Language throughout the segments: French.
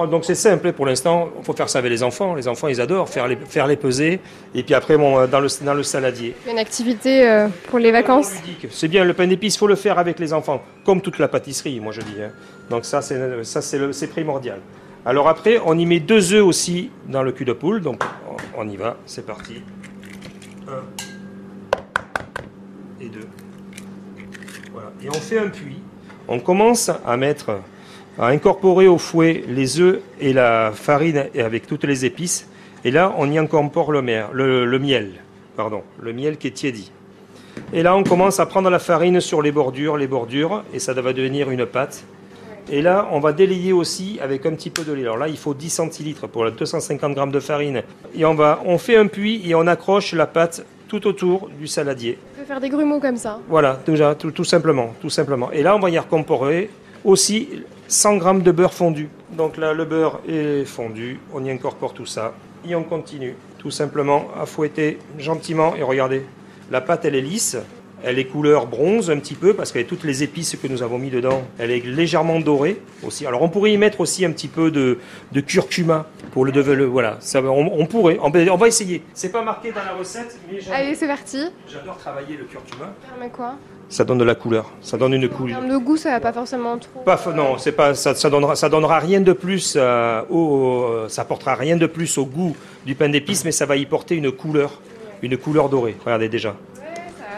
Oh, donc c'est simple pour l'instant. Il faut faire ça avec les enfants. Les enfants, ils adorent faire les, faire les peser. Et puis après, bon, dans, le, dans le saladier. Une activité euh, pour les vacances C'est bien, le pain d'épices, il faut le faire avec les enfants. Comme toute la pâtisserie, moi je dis. hein. Donc ça, c'est primordial. Alors après, on y met deux œufs aussi dans le cul de poule. Donc on on y va, c'est parti. Un et deux. Voilà. Et on fait un puits. On commence à mettre, à incorporer au fouet les œufs et la farine avec toutes les épices. Et là, on y incorpore le, mer- le- le miel, pardon, le miel qui est tiédi. Et là, on commence à prendre la farine sur les bordures, les bordures, et ça va devenir une pâte. Et là, on va délayer aussi avec un petit peu de lait. Alors là, il faut 10 centilitres pour la 250 grammes de farine. Et on va, on fait un puits et on accroche la pâte tout autour du saladier. On peut faire des grumeaux comme ça. Voilà, déjà, tout, tout simplement, tout simplement. Et là, on va y incorporer aussi 100 grammes de beurre fondu. Donc là, le beurre est fondu, on y incorpore tout ça et on continue tout simplement à fouetter gentiment. Et regardez, la pâte, elle est lisse. Elle est couleur bronze un petit peu parce qu'avec toutes les épices que nous avons mis dedans, elle est légèrement dorée aussi. Alors on pourrait y mettre aussi un petit peu de, de curcuma pour le devenir. Voilà, ça, on, on pourrait. On, va- on va essayer. C'est pas marqué dans la recette, mais j'adore- Allez, c'est parti. j'adore travailler le. Permet quoi? Ça donne de la couleur. Ça donne une En couleur. termes de goût, ça va pas forcément trop. Pas, non, c'est pas ça, ça donnera ça donnera rien de plus euh, au ça apportera rien de plus au goût du pain d'épices mais ça va y porter une couleur, une couleur dorée. Regardez déjà.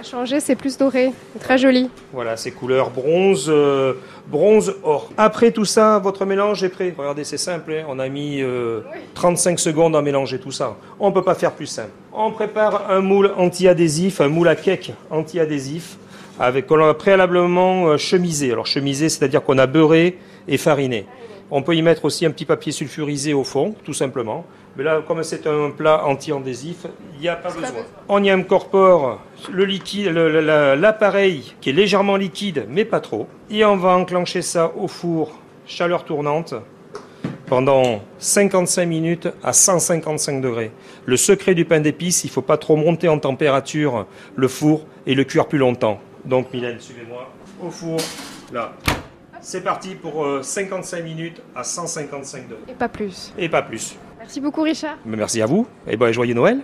A changé, c'est plus doré. Très joli. Voilà, ces couleurs bronze euh, bronze or. Après tout ça, votre mélange est prêt. Regardez, c'est simple, hein. on a mis euh, 35 secondes à mélanger tout ça. On peut pas faire plus simple. On prépare un moule anti-adhésif, un moule à cake anti-adhésif avec préalablement euh, chemisé. Alors chemisé, c'est-à-dire qu'on a beurré et fariné. On peut y mettre aussi un petit papier sulfurisé au fond, tout simplement. Mais là, comme c'est un plat anti-adhésif, il n'y a pas besoin. On y incorpore le liquide, l'appareil qui est légèrement liquide, mais pas trop. Et on va enclencher ça au four, chaleur tournante, pendant 55 minutes à 155 degrés. Le secret du pain d'épices, il ne faut pas trop monter en température le four et le cuire plus longtemps. Donc Mylène, suivez-moi au four, là. C'est parti pour euh, 55 minutes à 155 degrés. Et pas plus. Et pas plus. Merci beaucoup, Richard. Mais merci à vous et bon, joyeux Noël.